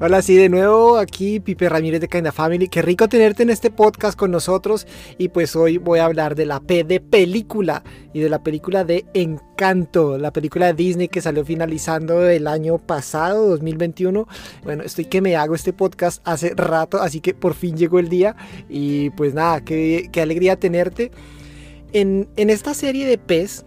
Hola, sí, de nuevo aquí Pipe Ramírez de Kinda Family. Qué rico tenerte en este podcast con nosotros. Y pues hoy voy a hablar de la P de película y de la película de Encanto, la película de Disney que salió finalizando el año pasado, 2021. Bueno, estoy que me hago este podcast hace rato, así que por fin llegó el día. Y pues nada, qué, alegría tenerte. En, en esta serie de PES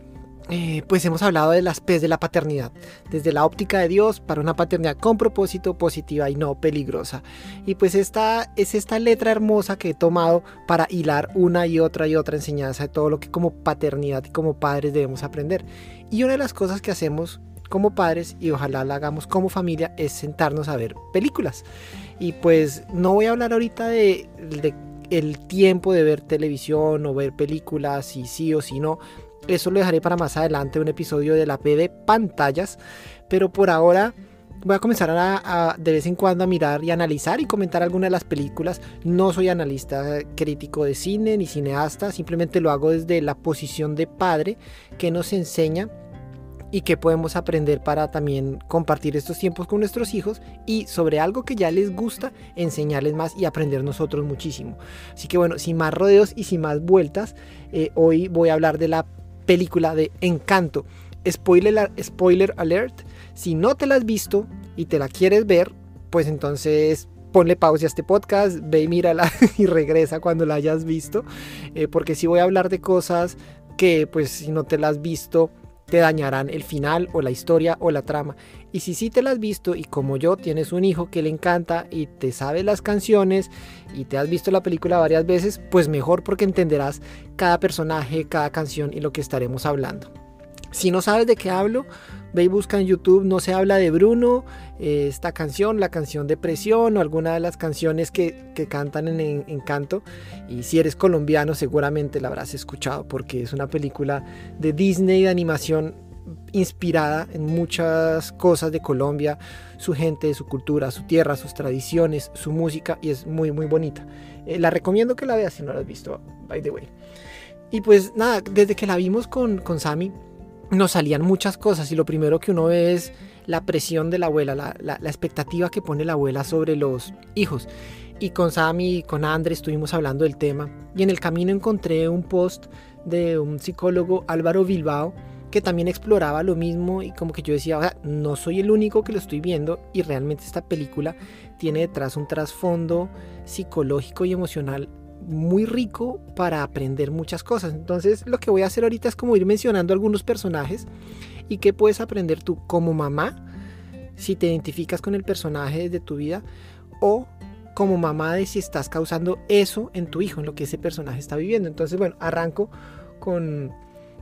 eh, pues hemos hablado de las P's de la paternidad, desde la óptica de Dios para una paternidad con propósito, positiva y no peligrosa. Y pues esta es esta letra hermosa que he tomado para hilar una y otra y otra enseñanza de todo lo que como paternidad y como padres debemos aprender. Y una de las cosas que hacemos como padres y ojalá la hagamos como familia es sentarnos a ver películas. Y pues no voy a hablar ahorita de, de el tiempo de ver televisión o ver películas, si sí o si no, eso lo dejaré para más adelante, un episodio de la P de pantallas. Pero por ahora voy a comenzar a, de vez en cuando a mirar y analizar y comentar algunas de las películas. No soy analista crítico de cine ni cineasta, simplemente lo hago desde la posición de padre que nos enseña y que podemos aprender para también compartir estos tiempos con nuestros hijos y sobre algo que ya les gusta enseñarles más y aprender nosotros muchísimo. Así que bueno, sin más rodeos y sin más vueltas, eh, hoy voy a hablar de la película de Encanto. Spoiler, spoiler alert, si no te la has visto y te la quieres ver, pues entonces ponle pausa a este podcast, ve y mírala y regresa cuando la hayas visto, eh, porque si voy a hablar de cosas que pues si no te las has visto te dañarán el final o la historia o la trama. Y si sí te las has visto y como yo tienes un hijo que le encanta y te sabe las canciones y te has visto la película varias veces, pues mejor porque entenderás cada personaje, cada canción y lo que estaremos hablando. Si no sabes de qué hablo, ve y busca en YouTube, no se habla de Bruno, eh, esta canción, la canción de Presión o alguna de las canciones que, cantan en, en, canto. Y si eres colombiano seguramente la habrás escuchado porque es una película de Disney de animación inspirada en muchas cosas de Colombia, su gente, su cultura, su tierra, sus tradiciones, su música y es muy muy bonita. Eh, la recomiendo que la veas si no la has visto, by the way. Y pues nada, desde que la vimos con, con Sammy nos salían muchas cosas y lo primero que uno ve es la presión de la abuela, la, la, la expectativa que pone la abuela sobre los hijos. Y con Sammy y con Andre estuvimos hablando del tema y en el camino encontré un post de un psicólogo Álvaro Bilbao que también exploraba lo mismo y como que yo decía, no soy el único que lo estoy viendo y realmente esta película tiene detrás un trasfondo psicológico y emocional muy rico para aprender muchas cosas. Entonces lo que voy a hacer ahorita es como ir mencionando algunos personajes y qué puedes aprender tú como mamá si te identificas con el personaje de tu vida o como mamá de si estás causando eso en tu hijo, en lo que ese personaje está viviendo. Entonces bueno, arranco con,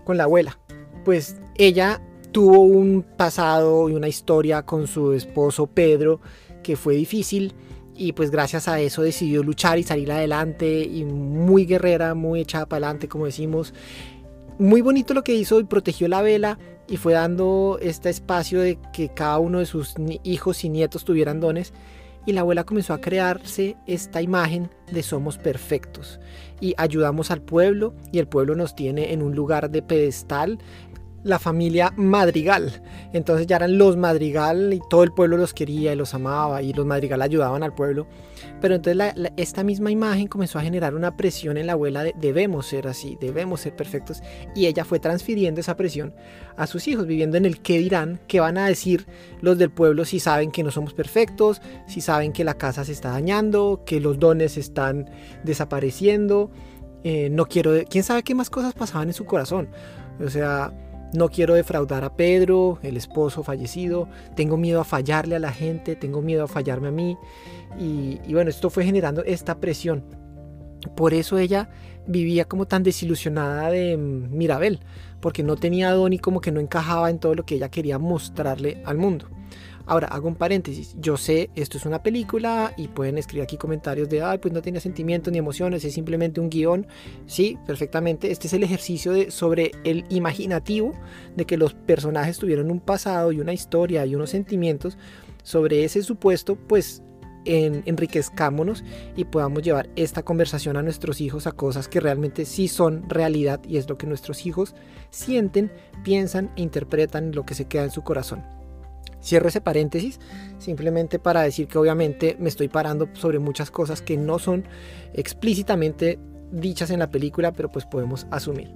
con la abuela pues ella tuvo un pasado y una historia con su esposo Pedro que fue difícil y pues gracias a eso decidió luchar y salir adelante y muy guerrera, muy echada para adelante como decimos. Muy bonito lo que hizo y protegió la vela y fue dando este espacio de que cada uno de sus hijos y nietos tuvieran dones y la abuela comenzó a crearse esta imagen de somos perfectos y ayudamos al pueblo y el pueblo nos tiene en un lugar de pedestal la familia Madrigal. Entonces ya eran los Madrigal y todo el pueblo los quería y los amaba y los Madrigal ayudaban al pueblo. Pero entonces esta misma imagen comenzó a generar una presión en la abuela de debemos ser así, debemos ser perfectos. Y ella fue transfiriendo esa presión a sus hijos, viviendo en el qué dirán, qué van a decir los del pueblo si saben que no somos perfectos, si saben que la casa se está dañando, que los dones están desapareciendo. Eh, no quiero, quién sabe qué más cosas pasaban en su corazón. O sea, no quiero defraudar a Pedro, el esposo fallecido. Tengo miedo a fallarle a la gente, tengo miedo a fallarme a mí. Y, bueno, esto fue generando esta presión. Por eso ella vivía como tan desilusionada de mm, Mirabel, porque no tenía don y como que no encajaba en todo lo que ella quería mostrarle al mundo. Ahora, hago un paréntesis. Yo sé, esto es una película y pueden escribir aquí comentarios de, ay, pues no tiene sentimientos ni emociones, es simplemente un guion. Sí, perfectamente. Este es el ejercicio de, sobre el imaginativo de que los personajes tuvieron un pasado y una historia y unos sentimientos. Sobre ese supuesto, pues en, enriquezcámonos y podamos llevar esta conversación a nuestros hijos a cosas que realmente sí son realidad y es lo que nuestros hijos sienten, piensan e interpretan lo que se queda en su corazón. Cierro ese paréntesis simplemente para decir que obviamente me estoy parando sobre muchas cosas que no son explícitamente dichas en la película, pero pues podemos asumir.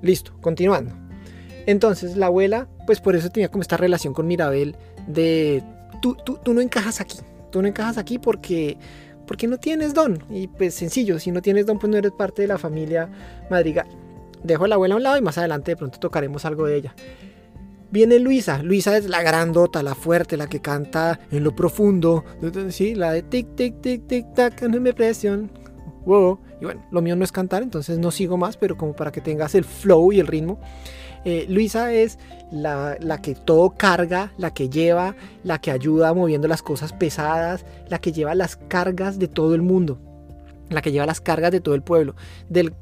Listo, continuando. Entonces la abuela, pues por eso tenía como esta relación con Mirabel de tú, tú, tú no encajas aquí, tú no encajas aquí porque, porque no tienes don. Y pues sencillo, si no tienes don, pues no eres parte de la familia madrigal. Dejo a la abuela a un lado y más adelante de pronto tocaremos algo de ella. Viene Luisa. Luisa es la grandota, la fuerte, la que canta en lo profundo. Sí, la de tic, tic, tic, tic, tac, no me presión. Wow. Y bueno, lo mío no es cantar, entonces no sigo más, pero como para que tengas el flow y el ritmo. Eh, Luisa es la, que todo carga, la que lleva, la que ayuda moviendo las cosas pesadas, la que lleva las cargas de todo el mundo, la que lleva las cargas de todo el pueblo, del,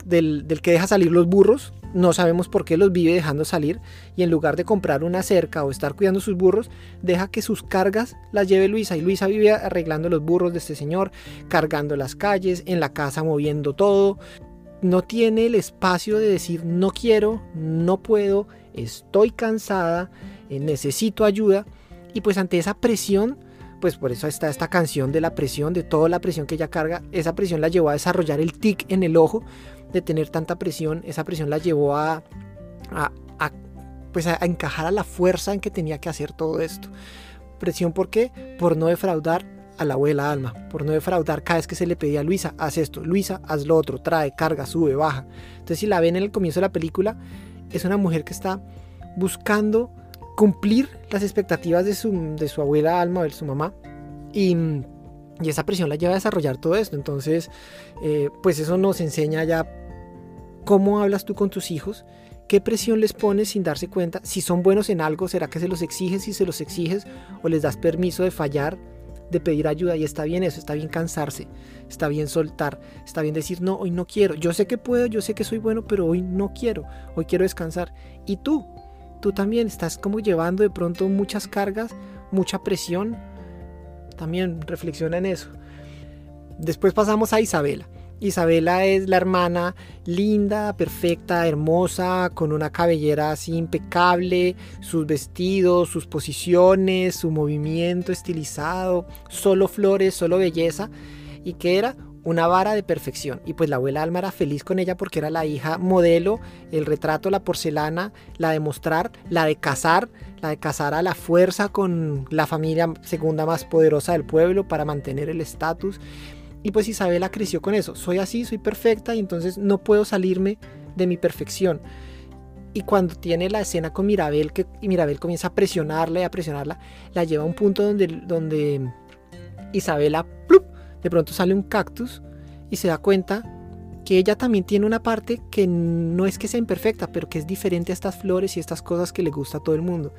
que deja salir los burros, no sabemos por qué los vive dejando salir y en lugar de comprar una cerca o estar cuidando sus burros, deja que sus cargas las lleve Luisa y Luisa vive arreglando los burros de este señor, cargando las calles, en la casa moviendo todo, no tiene el espacio de decir no quiero, no puedo, estoy cansada, eh, necesito ayuda. Y pues ante esa presión, pues por eso está esta canción de la presión, de toda la presión que ella carga, esa presión la llevó a desarrollar el tic en el ojo, de tener tanta presión, esa presión la llevó a, a, pues a encajar a la fuerza en que tenía que hacer todo esto. Presión por qué? Por no defraudar a la abuela Alma, por no defraudar cada vez que se le pedía a Luisa, haz esto, Luisa, haz lo otro, trae, carga, sube, baja. Entonces si la ven en el comienzo de la película, es una mujer que está buscando cumplir las expectativas de su, de su abuela Alma, de su mamá, y, y, esa presión la lleva a desarrollar todo esto. Entonces, eh, pues eso nos enseña ya cómo hablas tú con tus hijos, qué presión les pones sin darse cuenta, si son buenos en algo, será que se los exiges, si se los exiges o les das permiso de fallar de pedir ayuda y está bien eso, está bien cansarse, está bien soltar, está bien decir, no, hoy no quiero, yo sé que puedo, yo sé que soy bueno, pero hoy no quiero, hoy quiero descansar. Y tú, tú también estás como llevando de pronto muchas cargas, mucha presión, también reflexiona en eso. Después pasamos a Isabela. Isabela es la hermana linda, perfecta, hermosa, con una cabellera así impecable, sus vestidos, sus posiciones, su movimiento estilizado, solo flores, solo belleza, y que era una vara de perfección. Y pues la abuela Alma era feliz con ella porque era la hija modelo, el retrato, la porcelana, la de mostrar, la de casar, la de casar a la fuerza con la familia segunda más poderosa del pueblo para mantener el estatus. Y pues Isabela creció con eso. Soy así, soy perfecta y entonces no puedo salirme de mi perfección. Y cuando tiene la escena con Mirabel, que Mirabel comienza a presionarla y a presionarla, la lleva a un punto donde, donde Isabela, de pronto sale un cactus y se da cuenta que ella también tiene una parte que no es que sea imperfecta, pero que es diferente a estas flores y estas cosas que le gusta a todo el mundo.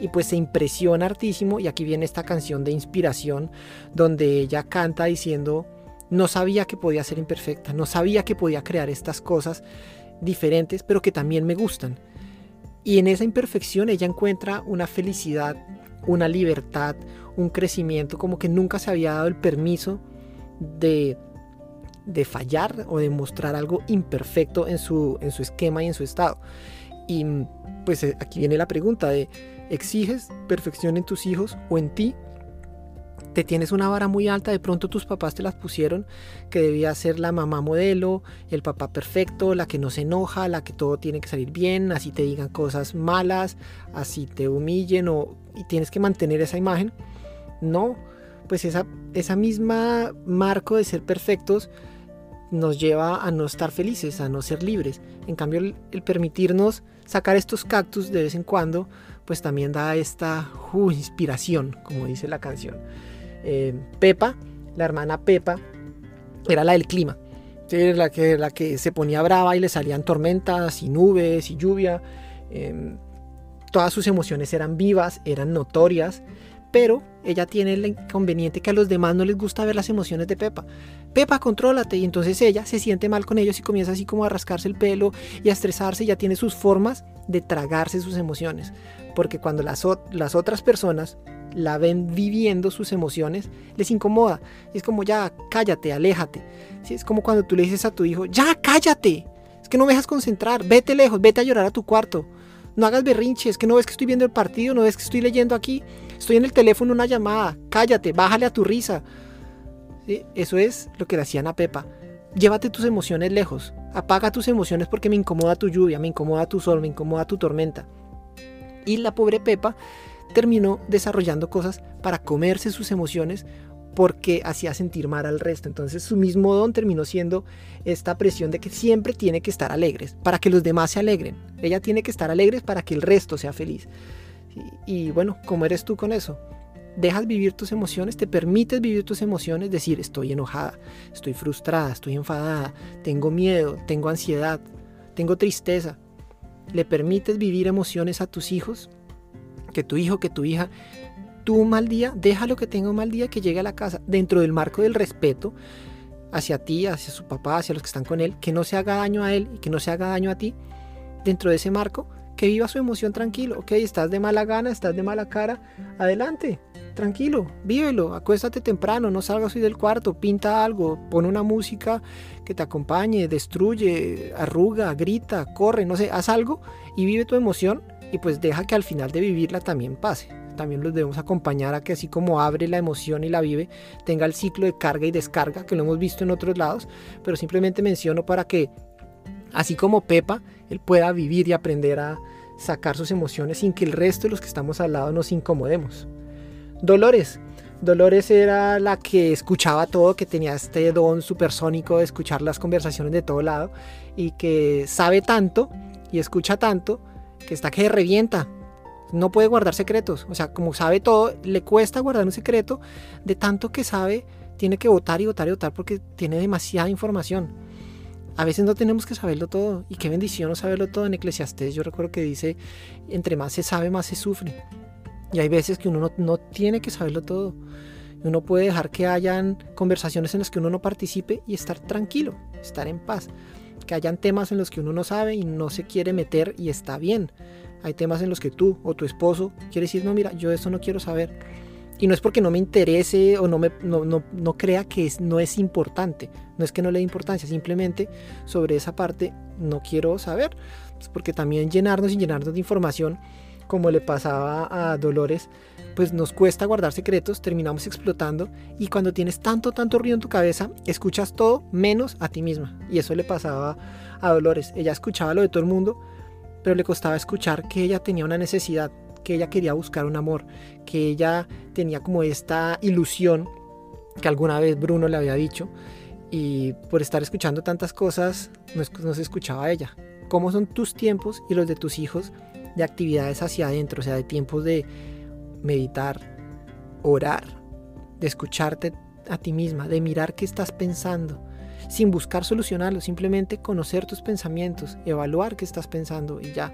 Y pues se impresiona hartísimo y aquí viene esta canción de inspiración donde ella canta diciendo no sabía que podía ser imperfecta, no sabía que podía crear estas cosas diferentes, pero que también me gustan. Y en esa imperfección ella encuentra una felicidad, una libertad, un crecimiento, como que nunca se había dado el permiso de, de fallar o de mostrar algo imperfecto en su, en su esquema y en su estado. Y pues eh, aquí viene la pregunta ¿exiges perfección en tus hijos o en ti te tienes una vara muy alta, de pronto tus papás te las pusieron, que debía ser la mamá modelo, el papá perfecto, la que no se enoja, la que todo tiene que salir bien, así te digan cosas malas, así te humillen o, y tienes que mantener esa imagen. No, pues esa, esa misma marco de ser perfectos nos lleva a no estar felices, a no ser libres. En cambio, el, permitirnos sacar estos cactus de vez en cuando, pues también da esta uh, inspiración, como dice la canción. Eh, Pepa, la hermana Pepa, era la del clima. la, que, la que se ponía brava y le salían tormentas y nubes y lluvia. Em, todas sus emociones eran vivas, eran notorias, pero ella tiene el inconveniente que a los demás no les gusta ver las emociones de Pepa. Pepa, contrólate. Y entonces ella se siente mal con ellos y comienza así como a rascarse el pelo y a estresarse. Ya tiene sus formas de tragarse sus emociones. Porque cuando las otras personas la ven viviendo sus emociones, les incomoda. es como, ya, cállate, aléjate. ¿Sí? Es como cuando tú le dices a tu hijo, ya, cállate. Es que no me dejas concentrar, vete lejos, vete a llorar a tu cuarto. No hagas berrinche, es que no ves que estoy viendo el partido, no ves que estoy leyendo aquí. Estoy en el teléfono una llamada, cállate, bájale a tu risa. Eso es lo que le hacían a Pepa. Llévate tus emociones lejos. Apaga tus emociones porque me incomoda tu lluvia, me incomoda tu sol, me incomoda tu tormenta. Y la pobre Pepa terminó desarrollando cosas para comerse sus emociones porque hacía sentir mal al resto. Entonces su mismo don terminó siendo esta presión de que siempre tiene que estar alegres, para que los demás se alegren. Ella tiene que estar alegres para que el resto sea feliz. Y, bueno, ¿cómo eres tú con eso? dejas vivir tus emociones, te permites vivir tus emociones, decir estoy enojada, estoy frustrada, estoy enfadada, tengo miedo, tengo ansiedad, tengo tristeza. Le permites vivir emociones a tus hijos, que tu hijo, que tu hija, un mal día, déjalo que tenga un mal día, que llegue a la casa dentro del marco del respeto hacia ti, hacia su papá, hacia los que están con él, que no se haga daño a él y que no se haga daño a ti, dentro de ese marco, que viva su emoción tranquilo. Ok, estás de mala gana, estás de mala cara, adelante, tranquilo, vívelo, acuéstate temprano, no salgas hoy del cuarto, pinta algo, pon una música que te acompañe, destruye, arruga, grita, corre, no sé, haz algo y vive tu emoción y pues deja que al final de vivirla también pase. También los debemos acompañar a que así como abre la emoción y la vive, tenga el ciclo de carga y descarga, que lo hemos visto en otros lados, pero simplemente menciono para que, así como Pepa, él pueda vivir y aprender a sacar sus emociones sin que el resto de los que estamos al lado nos incomodemos. Dolores. Dolores era la que escuchaba todo, que tenía este don supersónico de escuchar las conversaciones de todo lado y que sabe tanto y escucha tanto que está que revienta. No puede guardar secretos. O sea, como sabe todo, le cuesta guardar un secreto de tanto que sabe, tiene que votar y votar y votar porque tiene demasiada información. A veces no tenemos que saberlo todo. Y qué bendición no saberlo todo. En Eclesiastés yo recuerdo que dice, entre más se sabe, más se sufre. Y hay veces que uno no, tiene que saberlo todo. Uno puede dejar que hayan conversaciones en las que uno no participe y estar tranquilo, estar en paz. Que hayan temas en los que uno no sabe y no se quiere meter y está bien. Hay temas en los que tú o tu esposo quiere decir, no, mira, yo eso no quiero saber y no es porque no me interese o no, me, no, no, crea que es, no es importante. No es que no le dé importancia, simplemente sobre esa parte no quiero saber. porque también llenarnos y llenarnos de información, como le pasaba a Dolores, pues nos cuesta guardar secretos, terminamos explotando y cuando tienes tanto, tanto ruido en tu cabeza, escuchas todo menos a ti misma. Y eso le pasaba a Dolores. Ella escuchaba lo de todo el mundo, pero le costaba escuchar que ella tenía una necesidad, que ella quería buscar un amor, que ella tenía como esta ilusión que alguna vez Bruno le había dicho y por estar escuchando tantas cosas no, se escuchaba a ella. ¿Cómo son tus tiempos y los de tus hijos de actividades hacia adentro? O sea, de tiempos de meditar, orar, de escucharte a ti misma, de mirar qué estás pensando, sin buscar solucionarlo, simplemente conocer tus pensamientos, evaluar qué estás pensando y ya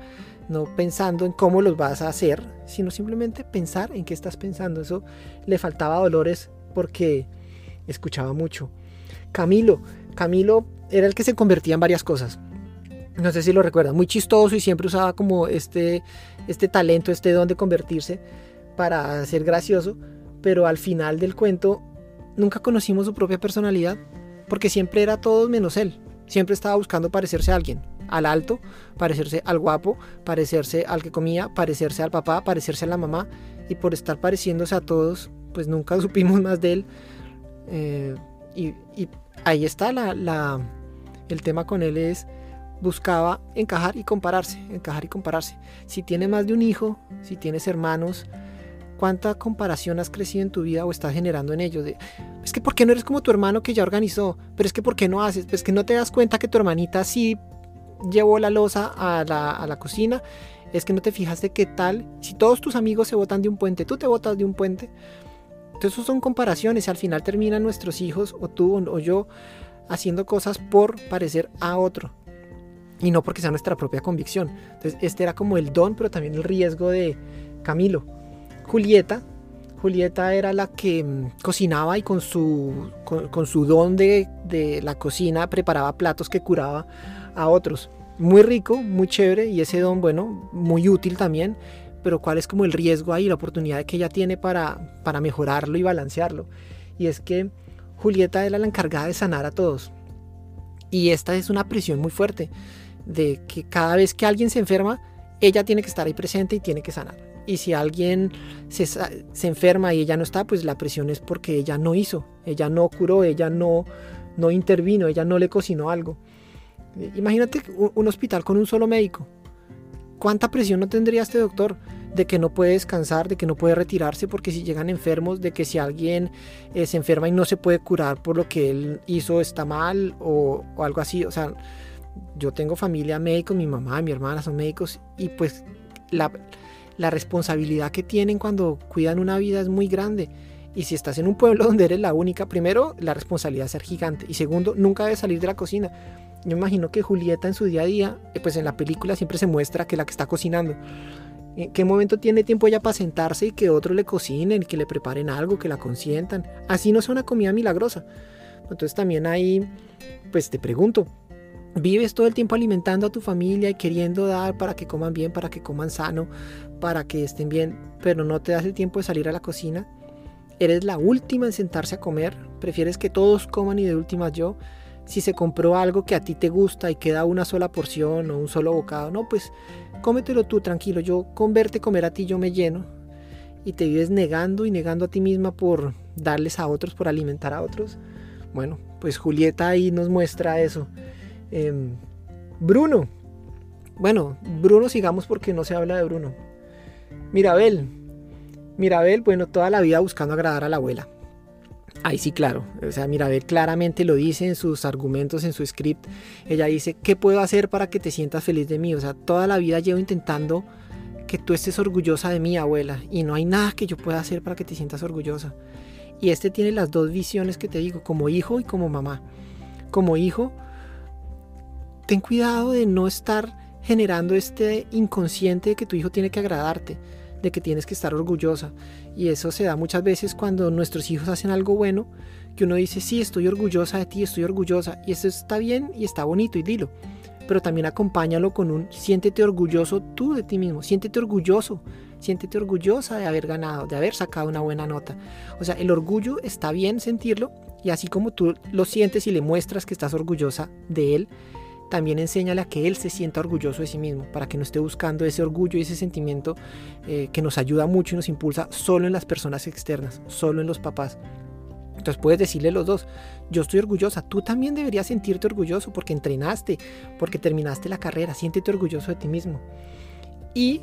no pensando en cómo los vas a hacer, sino simplemente pensar en qué estás pensando. Eso le faltaba Dolores porque escuchaba mucho. Camilo, Camilo era el que se convertía en varias cosas. No sé si lo recuerdan, muy chistoso y siempre usaba como este, este talento, este don de convertirse para ser gracioso, pero al final del cuento nunca conocimos su propia personalidad porque siempre era todo menos él. Siempre estaba buscando parecerse a alguien al alto, parecerse al guapo, parecerse al que comía, parecerse al papá, parecerse a la mamá. Y por estar pareciéndose a todos, pues nunca supimos más de él. Eh, y, ahí está la, el tema con él es buscaba encajar y compararse, encajar y compararse. Si tienes más de un hijo, si tienes hermanos, ¿cuánta comparación has crecido en tu vida o estás generando en ellos? es que ¿por qué no eres como tu hermano que ya organizó? Pero es que ¿por qué no haces? Pues que no te das cuenta que tu hermanita sí llevó la losa a la, cocina, es que no te fijaste qué tal, si todos tus amigos se botan de un puente, tú te botas de un puente. Entonces eso son comparaciones y al final terminan nuestros hijos o tú o yo haciendo cosas por parecer a otro y no porque sea nuestra propia convicción. Entonces este era como el don, pero también el riesgo de Camilo. Julieta, Julieta era la que mm, cocinaba y con su, con, su don de, de la cocina preparaba platos que curaba a otros. Muy rico, muy chévere y ese don, bueno, muy útil también, pero cuál es como el riesgo ahí, la oportunidad que ella tiene para, para mejorarlo y balancearlo. Y es que Julieta era la encargada de sanar a todos. Y esta es una presión muy fuerte, de que cada vez que alguien se enferma, ella tiene que estar ahí presente y tiene que sanar. Y si alguien se, se, enferma y ella no está, pues la presión es porque ella no hizo, ella no curó, ella no, no intervino, ella no le cocinó algo. Imagínate un hospital con un solo médico. ¿Cuánta presión no tendría este doctor? De que no puede descansar, de que no puede retirarse porque si llegan enfermos, de que si alguien eh, se enferma y no se puede curar por lo que él hizo está mal o, o algo así. O sea, yo tengo familia médico, mi mamá, mi hermana son médicos y pues la, la responsabilidad que tienen cuando cuidan una vida es muy grande. Y si estás en un pueblo donde eres la única, primero, la responsabilidad es ser gigante. Y segundo, nunca debes salir de la cocina. Yo imagino que Julieta en su día a día, eh, pues en la película siempre se muestra que la que está cocinando. ¿En qué momento tiene tiempo ella para sentarse y que otros le cocinen, que le preparen algo, que la consientan? Así no es una comida milagrosa. Entonces también ahí, pues te pregunto, ¿vives todo el tiempo alimentando a tu familia y queriendo dar para que coman bien, para que coman sano, para que estén bien, pero no te das el tiempo de salir a la cocina? ¿Eres la última en sentarse a comer? ¿Prefieres que todos coman y de última yo? si se compró algo que a ti te gusta y queda una sola porción o un solo bocado, no, pues cómetelo tú tranquilo, yo con verte comer a ti yo me lleno y te vives negando y negando a ti misma por darles a otros, por alimentar a otros. Bueno, pues Julieta ahí nos muestra eso. Em, Bruno. Bueno, Bruno sigamos porque no se habla de Bruno. Mirabel. Mirabel, bueno, toda la vida buscando agradar a la abuela. Ahí sí, claro. O sea, Mirabel claramente lo dice en sus argumentos, en su script. Ella dice, ¿qué puedo hacer para que te sientas feliz de mí? O sea, toda la vida llevo intentando que tú estés orgullosa de mí, abuela. Y no hay nada que yo pueda hacer para que te sientas orgullosa. Y este tiene las dos visiones que te digo, como hijo y como mamá. Como hijo, ten cuidado de no estar generando este inconsciente de que tu hijo tiene que agradarte de que tienes que estar orgullosa. Y eso se da muchas veces cuando nuestros hijos hacen algo bueno, que uno dice, sí, estoy orgullosa de ti, estoy orgullosa. Y eso está bien y está bonito y dilo. Pero también acompáñalo con un, siéntete orgulloso tú de ti mismo, siéntete orgulloso, siéntete orgullosa de haber ganado, de haber sacado una buena nota. O sea, el orgullo está bien sentirlo y así como tú lo sientes y le muestras que estás orgullosa de él, también enséñale que él se sienta orgulloso de sí mismo, para que no esté buscando ese orgullo y ese sentimiento eh, que nos ayuda mucho y nos impulsa solo en las personas externas, solo en los papás. Entonces puedes decirle los dos, yo estoy orgullosa, tú también deberías sentirte orgulloso porque entrenaste, porque terminaste la carrera, siéntete orgulloso de ti mismo. Y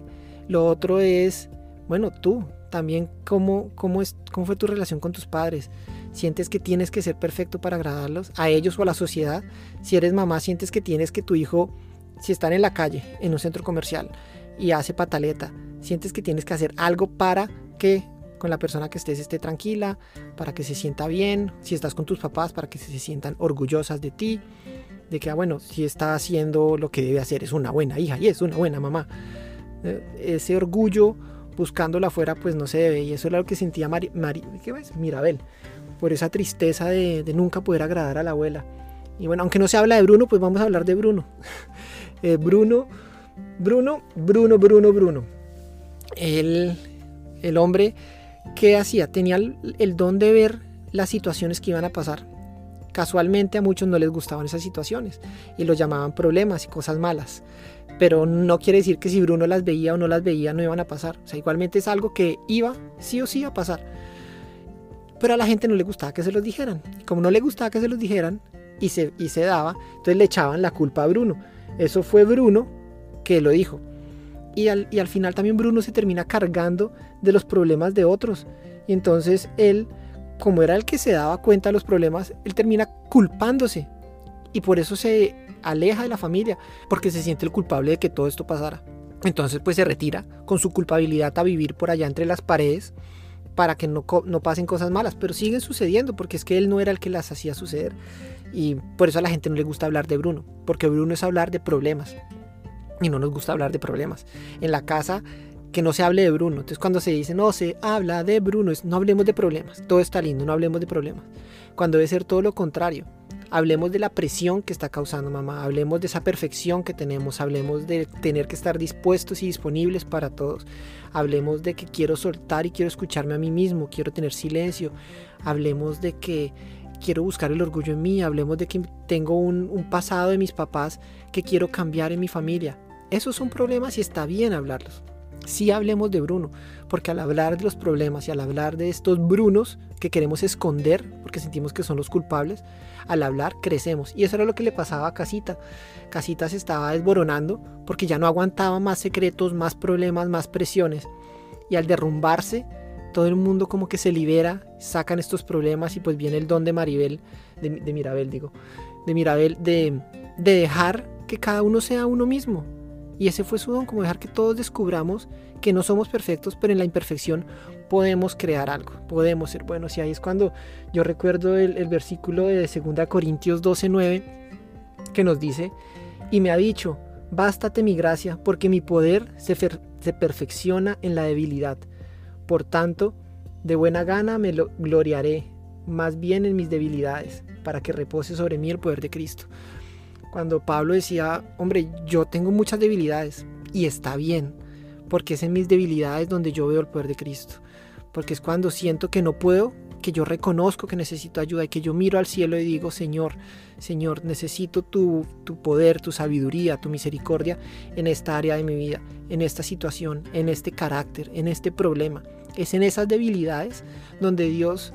lo otro es, bueno, tú también, ¿cómo, cómo, es, cómo fue tu relación con tus padres? Sientes que tienes que ser perfecto para agradarlos, a ellos o a la sociedad. Si eres mamá, sientes que tienes que tu hijo, si están en la calle, en un centro comercial y hace pataleta, sientes que tienes que hacer algo para que con la persona que estés esté tranquila, para que se sienta bien, si estás con tus papás, para que se sientan orgullosas de ti, de que, ah, bueno, si está haciendo lo que debe hacer, es una buena hija y es una buena mamá. Eh, ese orgullo buscándola afuera, pues no se debe, y eso es lo que sentía Mari, ¿qué Mirabel por esa tristeza de, nunca poder agradar a la abuela. Y bueno, aunque no se habla de Bruno, pues vamos a hablar de Bruno. Eh, Bruno, Bruno, Bruno, Bruno, Bruno. El, el hombre que hacía, tenía el, don de ver las situaciones que iban a pasar. Casualmente a muchos no les gustaban esas situaciones y lo llamaban problemas y cosas malas. Pero no quiere decir que si Bruno las veía o no las veía no iban a pasar. O sea, igualmente es algo que iba sí o sí a pasar. Pero a la gente no le gustaba que se los dijeran. Y como no le gustaba que se los dijeran y se, y se daba, entonces le echaban la culpa a Bruno. Eso fue Bruno que lo dijo. Y al, y al final también Bruno se termina cargando de los problemas de otros. Y entonces él, como era el que se daba cuenta de los problemas, él termina culpándose. Y por eso se aleja de la familia, porque se siente el culpable de que todo esto pasara. Entonces pues se retira con su culpabilidad a vivir por allá entre las paredes para que no, no, pasen cosas malas, pero siguen sucediendo porque es que él no era el que las hacía suceder. Y por eso a la gente no le gusta hablar de Bruno, porque Bruno es hablar de problemas. Y no nos gusta hablar de problemas. En la casa, que no se hable de Bruno. Entonces cuando se dice, no, se habla de Bruno, no hablemos de problemas. Todo está lindo, no hablemos de problemas. Cuando debe ser todo lo contrario. Hablemos de la presión que está causando mamá, hablemos de esa perfección que tenemos, hablemos de tener que estar dispuestos y disponibles para todos, hablemos de que quiero soltar y quiero escucharme a mí mismo, quiero tener silencio, hablemos de que quiero buscar el orgullo en mí, hablemos de que tengo un, pasado de mis papás que quiero cambiar en mi familia. Esos son problemas y está bien hablarlos. Sí hablemos de Bruno, porque al hablar de los problemas y al hablar de estos Brunos que queremos esconder, porque sentimos que son los culpables, al hablar crecemos. Y eso era lo que le pasaba a Casita. Casita se estaba desboronando porque ya no aguantaba más secretos, más problemas, más presiones. Y al derrumbarse, todo el mundo como que se libera, sacan estos problemas y pues viene el don de Maribel, de, Mirabel digo, de Mirabel, de, de dejar que cada uno sea uno mismo. Y ese fue su don, como dejar que todos descubramos que no somos perfectos, pero en la imperfección podemos crear algo, podemos ser buenos. Y ahí es cuando yo recuerdo el, versículo de 2 Corintios 12:9 que nos dice, y me ha dicho, bástate mi gracia, porque mi poder se, se perfecciona en la debilidad. Por tanto, de buena gana me lo gloriaré, más bien en mis debilidades, para que repose sobre mí el poder de Cristo. Cuando Pablo decía, hombre, yo tengo muchas debilidades, y está bien, porque es en mis debilidades donde yo veo el poder de Cristo. Porque es cuando siento que no puedo, que yo reconozco que necesito ayuda y que yo miro al cielo y digo, Señor, Señor, necesito tu, tu poder, tu sabiduría, tu misericordia en esta área de mi vida, en esta situación, en este carácter, en este problema. Es en esas debilidades donde Dios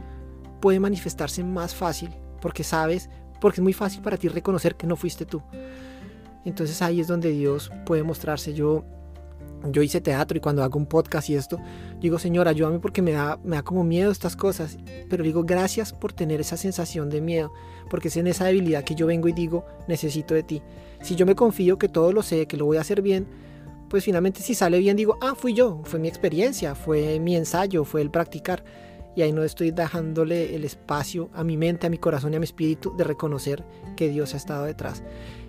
puede manifestarse más fácil, porque sabes, porque es muy fácil para ti reconocer que no fuiste tú. Entonces ahí es donde Dios puede mostrarse. Yo yo hice teatro y cuando hago un podcast y esto, digo, Señor, ayúdame porque me da, me da como miedo estas cosas. Pero digo, gracias por tener esa sensación de miedo, porque es en esa debilidad que yo vengo y digo, necesito de ti. Si yo me confío que todo lo sé, que lo voy a hacer bien, pues finalmente si sale bien digo, ah, fui yo, fue mi experiencia, fue mi ensayo, fue el practicar. Y ahí no estoy dejándole el espacio a mi mente, a mi corazón y a mi espíritu de reconocer que Dios ha estado detrás.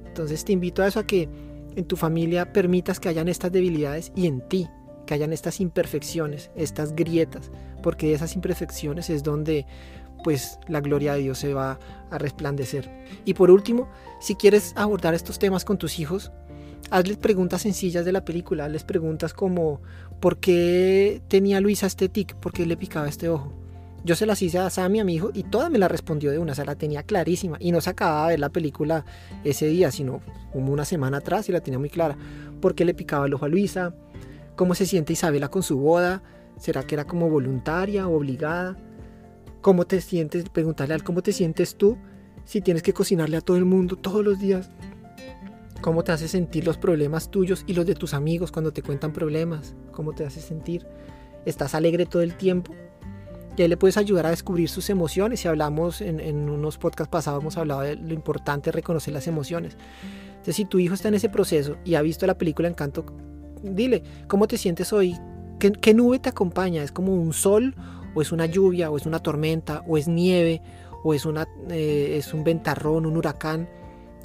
Entonces te invito a eso, a que en tu familia permitas que hayan estas debilidades y en ti que hayan estas imperfecciones, estas grietas, porque de esas imperfecciones es donde pues la gloria de Dios se va a resplandecer. Y por último, si quieres abordar estos temas con tus hijos, hazles preguntas sencillas de la película, hazles preguntas como ¿por qué tenía Luisa este tic? ¿Por qué le picaba este ojo? Yo se las hice a Sammy, a mi hijo, y toda me la respondió de una, o la tenía clarísima. Y no se acababa de ver la película ese día, sino como una semana atrás y la tenía muy clara. ¿Por qué le picaba el ojo a Luisa? ¿Cómo se siente Isabela con su boda? ¿Será que era como voluntaria o obligada? ¿Cómo te sientes? Preguntarle al cómo te sientes tú si tienes que cocinarle a todo el mundo todos los días. ¿Cómo te hace sentir los problemas tuyos y los de tus amigos cuando te cuentan problemas? ¿Cómo te hace sentir? ¿Estás alegre todo el tiempo? y ahí le puedes ayudar a descubrir sus emociones. Si hablamos en, unos podcasts pasados, hemos hablado de lo importante de reconocer las emociones. Entonces, si tu hijo está en ese proceso y ha visto la película Encanto, dile, ¿cómo te sientes hoy? ¿Qué, nube te acompaña? ¿Es como un sol? ¿O es una lluvia? ¿O es una tormenta? ¿O es nieve? ¿O es, una, eh, es un ventarrón, un huracán?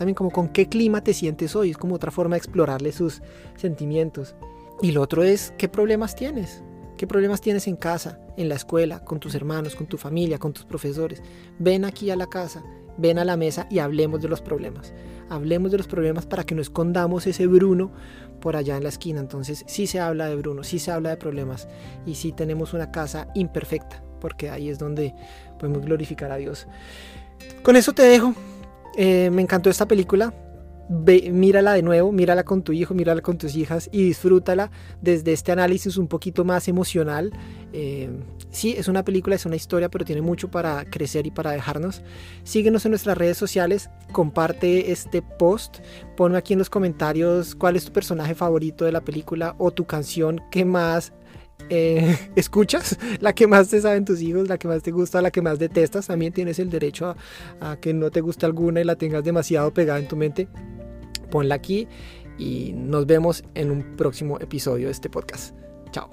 También como con qué clima te sientes hoy. Es como otra forma de explorarle sus sentimientos. Y lo otro es, ¿qué problemas tienes? ¿Qué problemas tienes en casa, en la escuela, con tus hermanos, con tu familia, con tus profesores? Ven aquí a la casa, ven a la mesa y hablemos de los problemas. Hablemos de los problemas para que no escondamos ese Bruno por allá en la esquina. Entonces sí se habla de Bruno, sí se habla de problemas y sí tenemos una casa imperfecta, porque ahí es donde podemos glorificar a Dios. Con eso te dejo. Eh, me encantó esta película mírala de nuevo, mírala con tu hijo, mírala con tus hijas y disfrútala desde este análisis un poquito más emocional. Eh, sí, es una película, es una historia, pero tiene mucho para crecer y para dejarnos. Síguenos en nuestras redes sociales, comparte este post, ponme aquí en los comentarios cuál es tu personaje favorito de la película o tu canción que más eh, escuchas, la que más te saben tus hijos, la que más te gusta, la que más detestas, también tienes el derecho a, a que no te guste alguna y la tengas demasiado pegada en tu mente. Ponla aquí y nos vemos en un próximo episodio de este podcast. Chao.